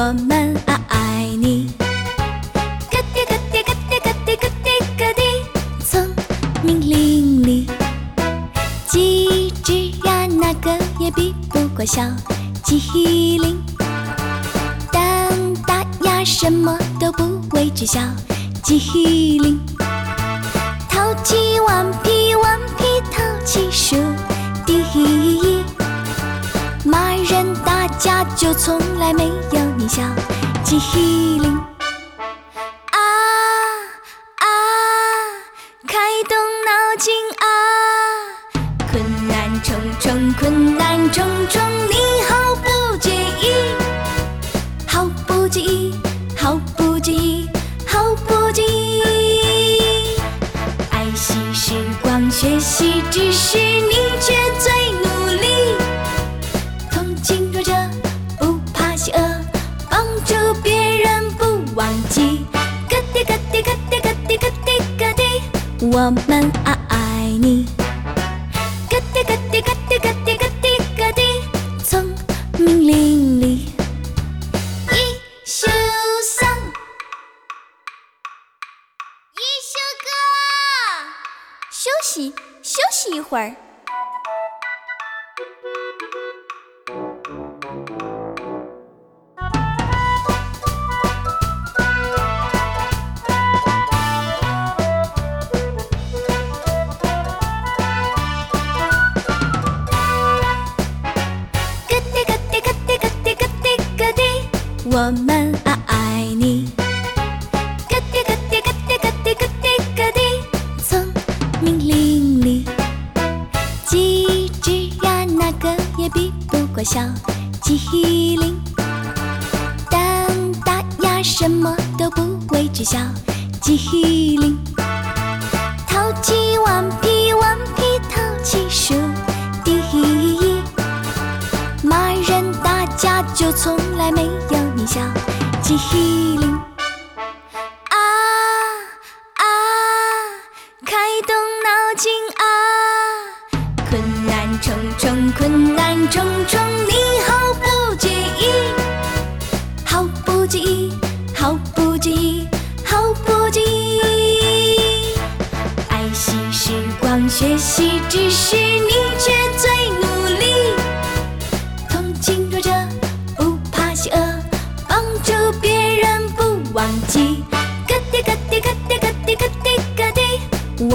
我们啊爱你。咯滴咯滴咯滴咯滴咯滴咯滴，聪明伶俐，机智呀，哪个也比不过小机灵。胆大呀，什么都不畏惧，小机灵。淘气顽皮顽皮淘气数第一，大家就从来没有你笑机灵。休息休息一会儿。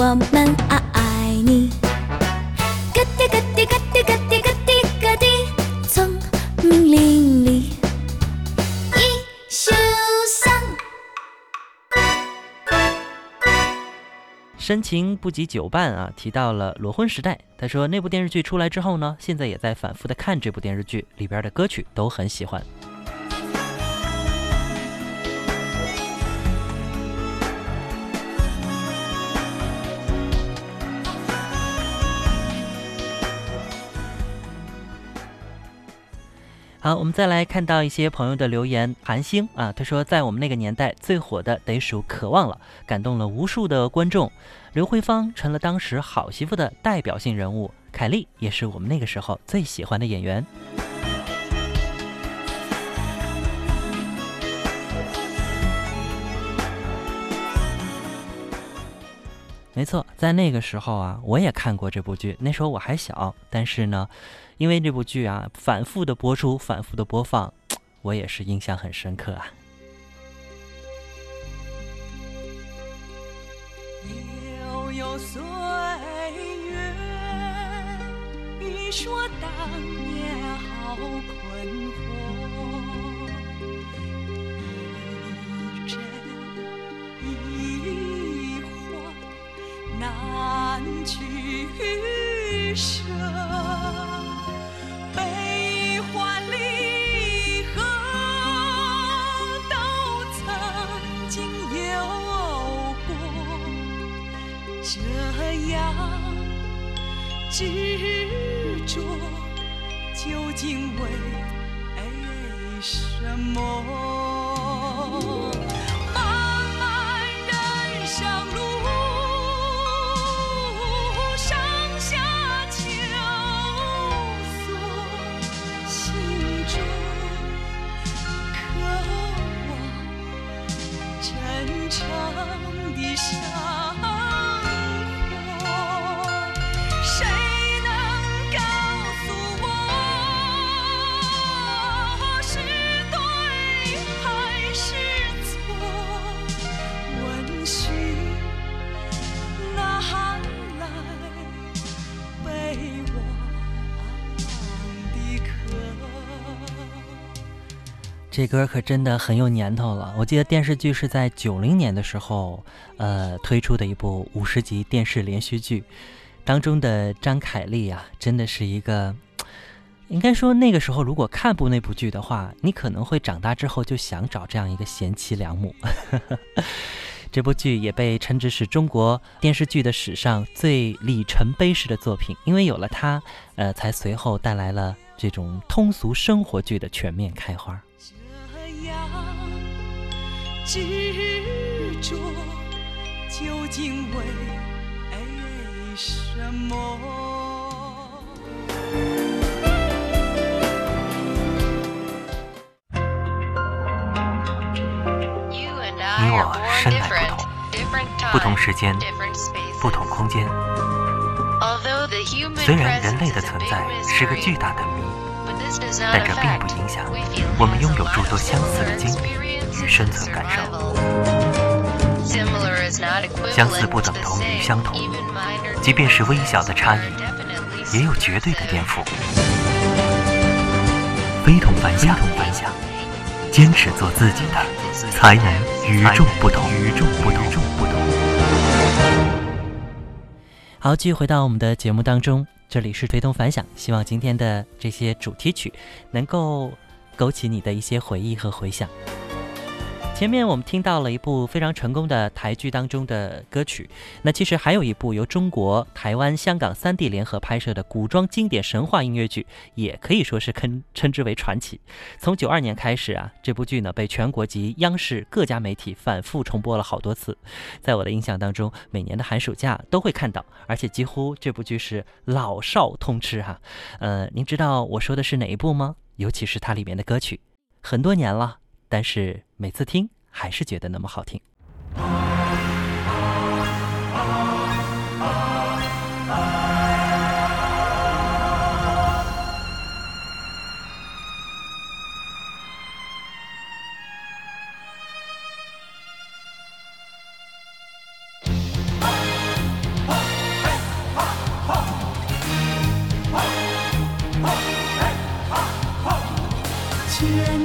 我们啊爱你。咯滴咯滴咯滴咯滴咯滴咯滴，聪明伶俐，一休三。深情不及久伴啊，提到了裸婚时代。他说那部电视剧出来之后呢，现在也在反复的看这部电视剧，里边的歌曲都很喜欢。好，我们再来看到一些朋友的留言。韩星啊，他说，在我们那个年代最火的得数《渴望》了，感动了无数的观众。刘慧芳成了当时好媳妇的代表性人物，凯莉也是我们那个时候最喜欢的演员。没错，在那个时候啊，我也看过这部剧。那时候我还小，但是呢，因为这部剧啊反复的播出、反复的播放，我也是印象很深刻啊。悠悠岁月，你说当年好山这歌可真的很有年头了。我记得电视剧是在九零年的时候，呃，推出的一部五十集电视连续剧，当中的张凯丽啊，真的是一个，应该说那个时候如果看部那部剧的话，你可能会长大之后就想找这样一个贤妻良母。这部剧也被称之是中国电视剧的史上最里程碑式的作品，因为有了它，呃，才随后带来了这种通俗生活剧的全面开花。执着究竟为什么？你我生来不同，不同时间，不同空间。虽然人类的存在是个巨大的谜，但这并不影响我们拥有诸多相似的经历与生存感受。相似不等同于相同，即便是微小的差异，也有绝对的颠覆。非同凡响，非同凡响坚持做自己的，才能与众不同。与众不同。好，继续回到我们的节目当中，这里是推动反响，希望今天的这些主题曲能够勾起你的一些回忆和回响。前面我们听到了一部非常成功的台剧当中的歌曲，那其实还有一部由中国、台湾、香港三地联合拍摄的古装经典神话音乐剧，也可以说是称称之为传奇。从九二年开始啊，这部剧呢被全国及央视各家媒体反复重播了好多次，在我的印象当中，每年的寒暑假都会看到，而且几乎这部剧是老少通吃哈。呃，您知道我说的是哪一部吗？尤其是它里面的歌曲，很多年了。但是每次听还是觉得那么好听。千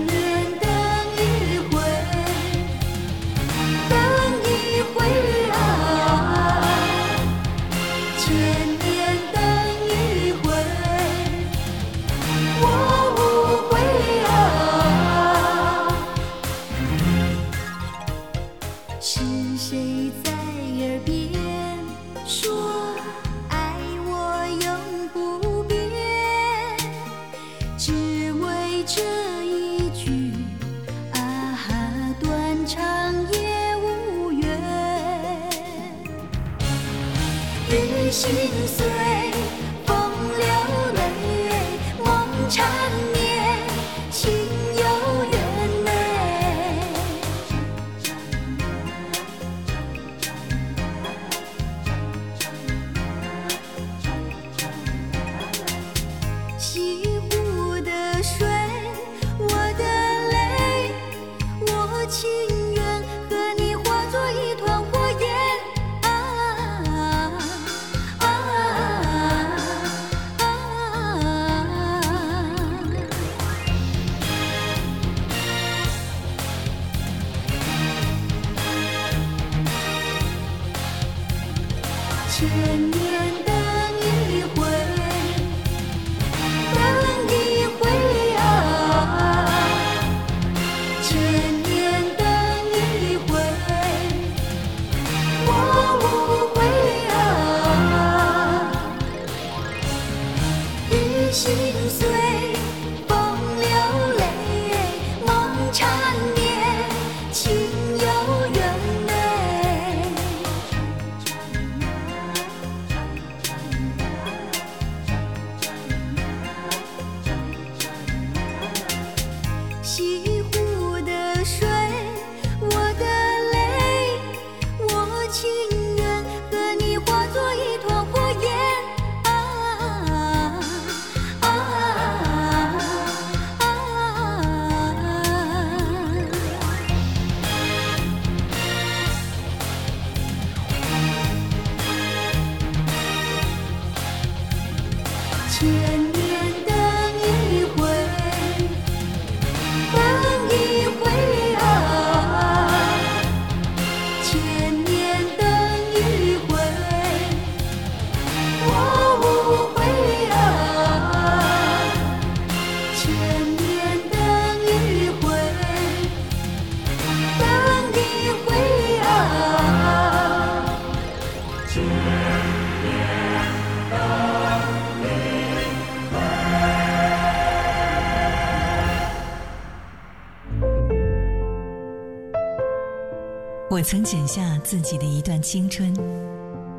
我曾剪下自己的一段青春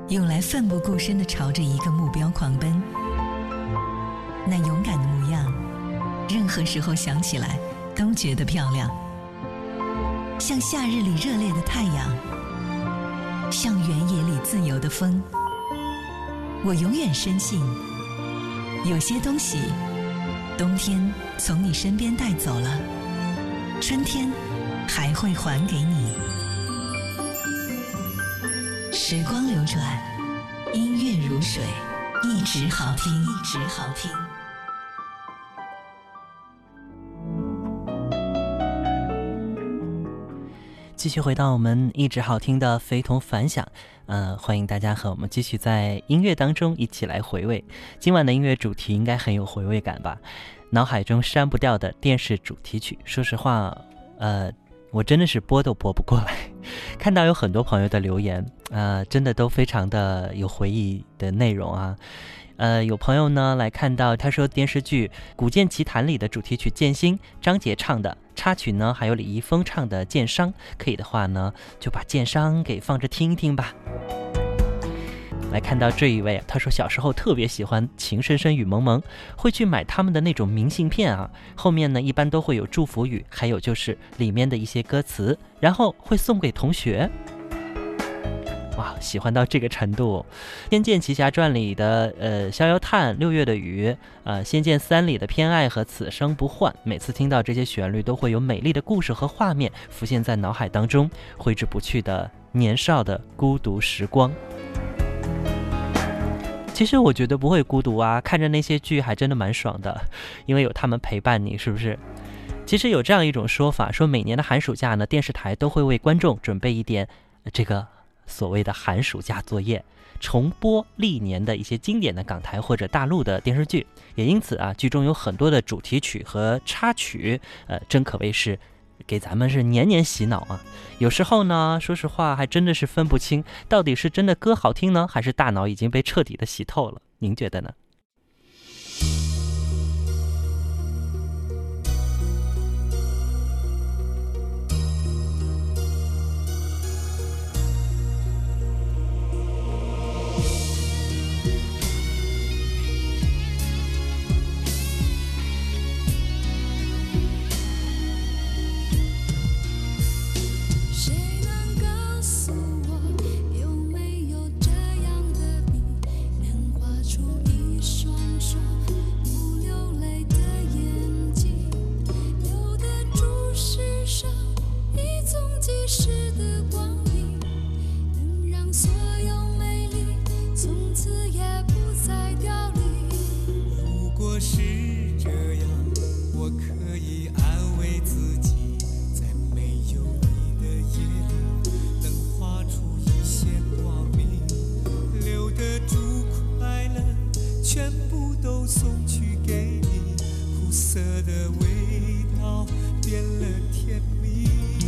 用来奋不顾身的朝着一个目标狂奔。那勇敢的模样任何时候想起来都觉得漂亮。像夏日里热烈的太阳像原野里自由的风。我永远深信，有些东西，冬天从你身边带走了，春天还会还给你。时光流转，音乐如水，一直好听，一直好听。继续回到我们一直好听的非同凡响，呃，欢迎大家和我们继续在音乐当中一起来回味今晚的音乐主题，应该很有回味感吧？脑海中删不掉的电视主题曲，说实话，呃，我真的是播都播不过来。看到有很多朋友的留言，呃，真的都非常的有回忆的内容啊。呃，有朋友呢来看到，他说电视剧《古剑奇谭》里的主题曲《剑心》，张杰唱的插曲呢，还有李易峰唱的《剑伤》，可以的话呢，就把《剑伤》给放着听一听吧。来看到这一位，他说小时候特别喜欢《情深深雨蒙蒙》，会去买他们的那种明信片啊，后面呢一般都会有祝福语，还有就是里面的一些歌词，然后会送给同学。哇，喜欢到这个程度，《仙剑奇侠传》里的呃逍遥叹、六月的雨，呃《仙剑三》里的偏爱和此生不换，每次听到这些旋律，都会有美丽的故事和画面浮现在脑海当中，挥之不去的年少的孤独时光。其实我觉得不会孤独啊，看着那些剧还真的蛮爽的，因为有他们陪伴你，是不是？其实有这样一种说法，说每年的寒暑假呢，电视台都会为观众准备一点这个。所谓的寒暑假作业，重播历年的一些经典的港台或者大陆的电视剧，也因此啊，剧中有很多的主题曲和插曲，呃，真可谓是给咱们是年年洗脑啊。有时候呢，说实话，还真的是分不清到底是真的歌好听呢，还是大脑已经被彻底的洗透了。您觉得呢？at me.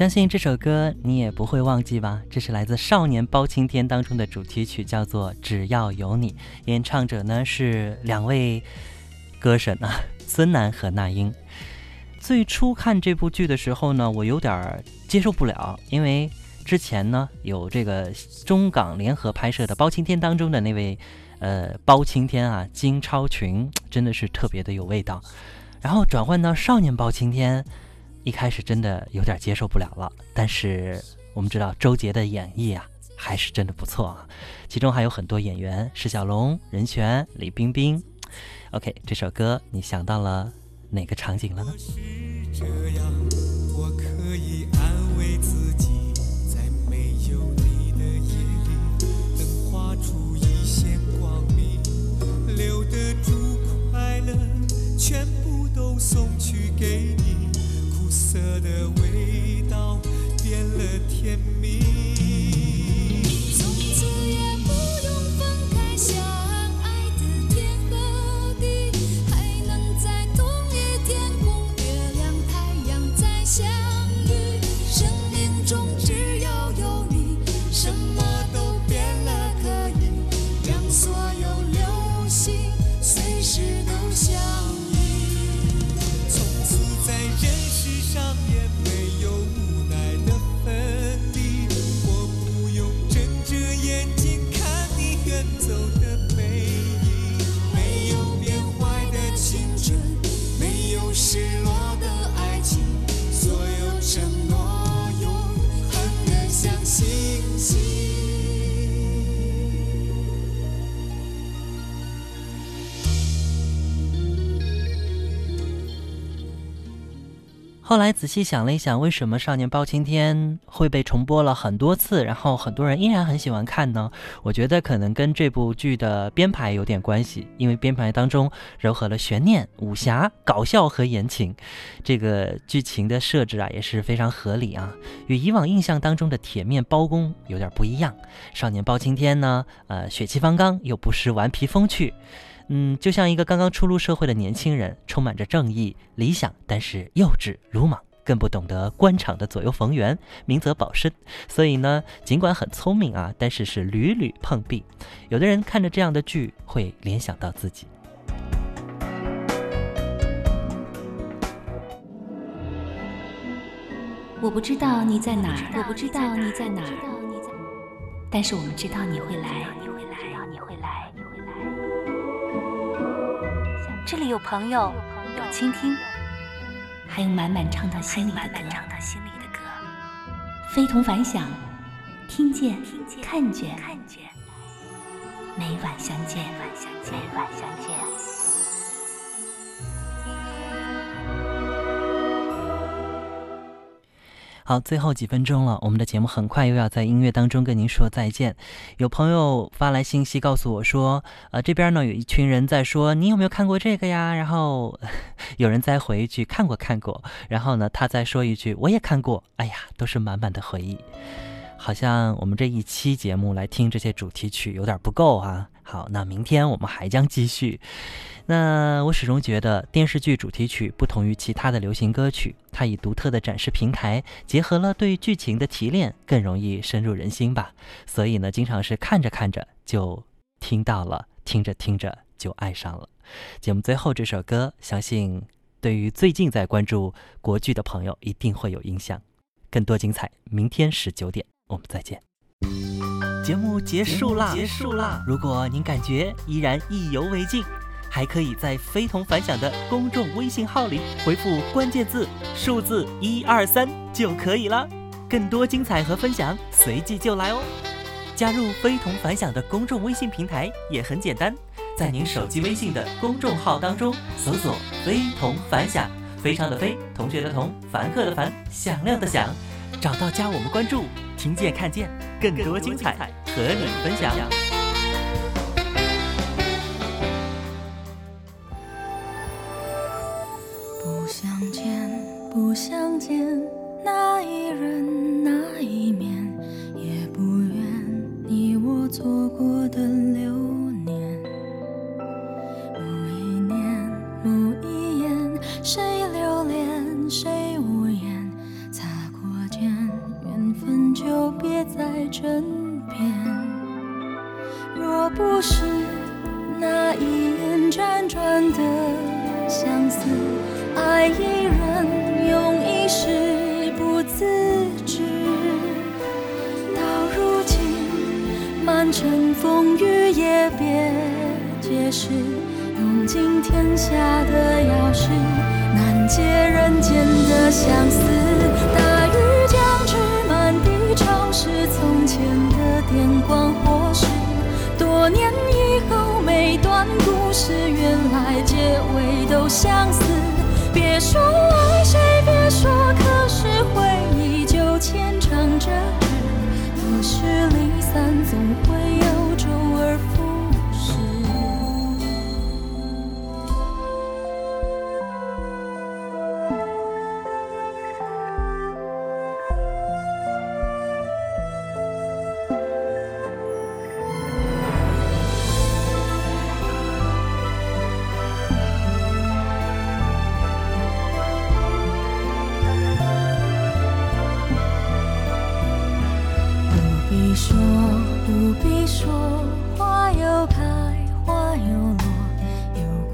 相信这首歌你也不会忘记吧？这是来自《少年包青天》当中的主题曲，叫做《只要有你》，演唱者呢是两位歌神啊，孙楠和那英。最初看这部剧的时候呢，我有点接受不了，因为之前呢有这个中港联合拍摄的《包青天》当中的那位呃包青天啊，金超群，真的是特别的有味道。然后转换到《少年包青天》。一开始真的有点接受不了了，但是我们知道周杰的演绎啊，还是真的不错啊。其中还有很多演员，释小龙、任泉、李冰冰，OK，这首歌你想到了哪个场景了呢？是这样，我可以安慰自己，在没有你的夜里，能画出一线光明，留得住快乐，全部都送去给你，色的味道变了甜蜜。后来仔细想了一想，为什么《少年包青天》会被重播了很多次，然后很多人依然很喜欢看呢？我觉得可能跟这部剧的编排有点关系，因为编排当中糅合了悬念、武侠、搞笑和言情，这个剧情的设置啊也是非常合理啊，与以往印象当中的铁面包公有点不一样。少年包青天呢，呃，血气方刚又不失顽皮风趣。嗯，就像一个刚刚初入社会的年轻人，充满着正义、理想，但是幼稚、鲁莽，更不懂得官场的左右逢源，明哲保身。所以呢，尽管很聪明啊，但是是屡屡碰壁。有的人看着这样的剧，会联想到自己。我不知道你在哪儿，我不知道你在哪儿，但是我们知道你会来，你会来，你会来，你会来。这里有朋友，有倾听，还有满满唱到心里的歌，唱到心里的歌，非同凡响，听见，看见，每晚相见，每晚相见。好，最后几分钟了，我们的节目很快又要在音乐当中跟您说再见。有朋友发来信息告诉我说，呃，这边呢有一群人在说你有没有看过这个呀？然后 有人再回一句看过看过，然后呢他再说一句我也看过。哎呀，都是满满的回忆。好像我们这一期节目来听这些主题曲有点不够啊。好，那明天我们还将继续。那我始终觉得电视剧主题曲不同于其他的流行歌曲，它以独特的展示平台，结合了对剧情的提炼，更容易深入人心吧。所以呢，经常是看着看着就听到了，听着听着就爱上了。节目最后这首歌，相信对于最近在关注国剧的朋友一定会有印象。更多精彩，明天十九点我们再见。节目结束啦！结束啦！如果您感觉依然意犹未尽，还可以在非同凡响的公众微信号里回复关键字数字一二三就可以了。更多精彩和分享随即就来哦！加入非同凡响的公众微信平台也很简单，在您手机微信的公众号当中搜索“非同凡响”，非常的非，同学的同，凡客的凡，响亮的响，找到加我们关注，听见看见更多精彩和你分享。不想见，不想见那一人那一面，也不愿你我错过的流年。某一年，某一眼，谁留恋，谁身边。若不是那一眼辗转的相思，爱一人用一世不自知。到如今，满城风雨也别解释，用尽天下的钥匙，难解人间的相思。唯独相思，别说爱谁，别说。可是回忆就牵肠着。可是离散总会。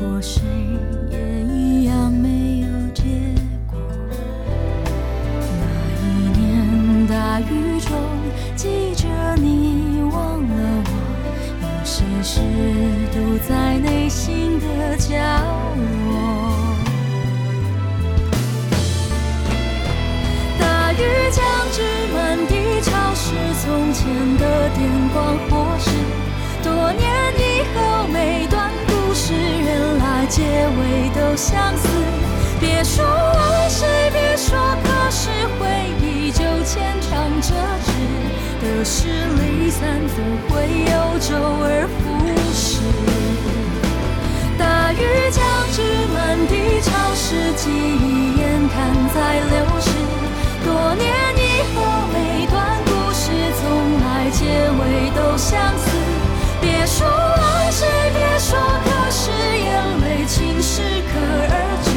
我是是记忆眼看在流逝，多年以后每段故事，从来结尾都相似。别说忘记，别说可是，眼泪请适可而止。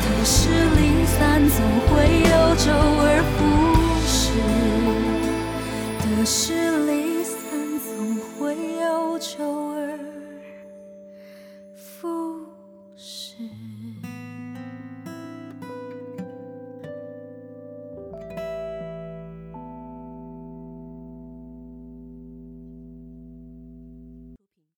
可是离散，总会有周而复始。的是离。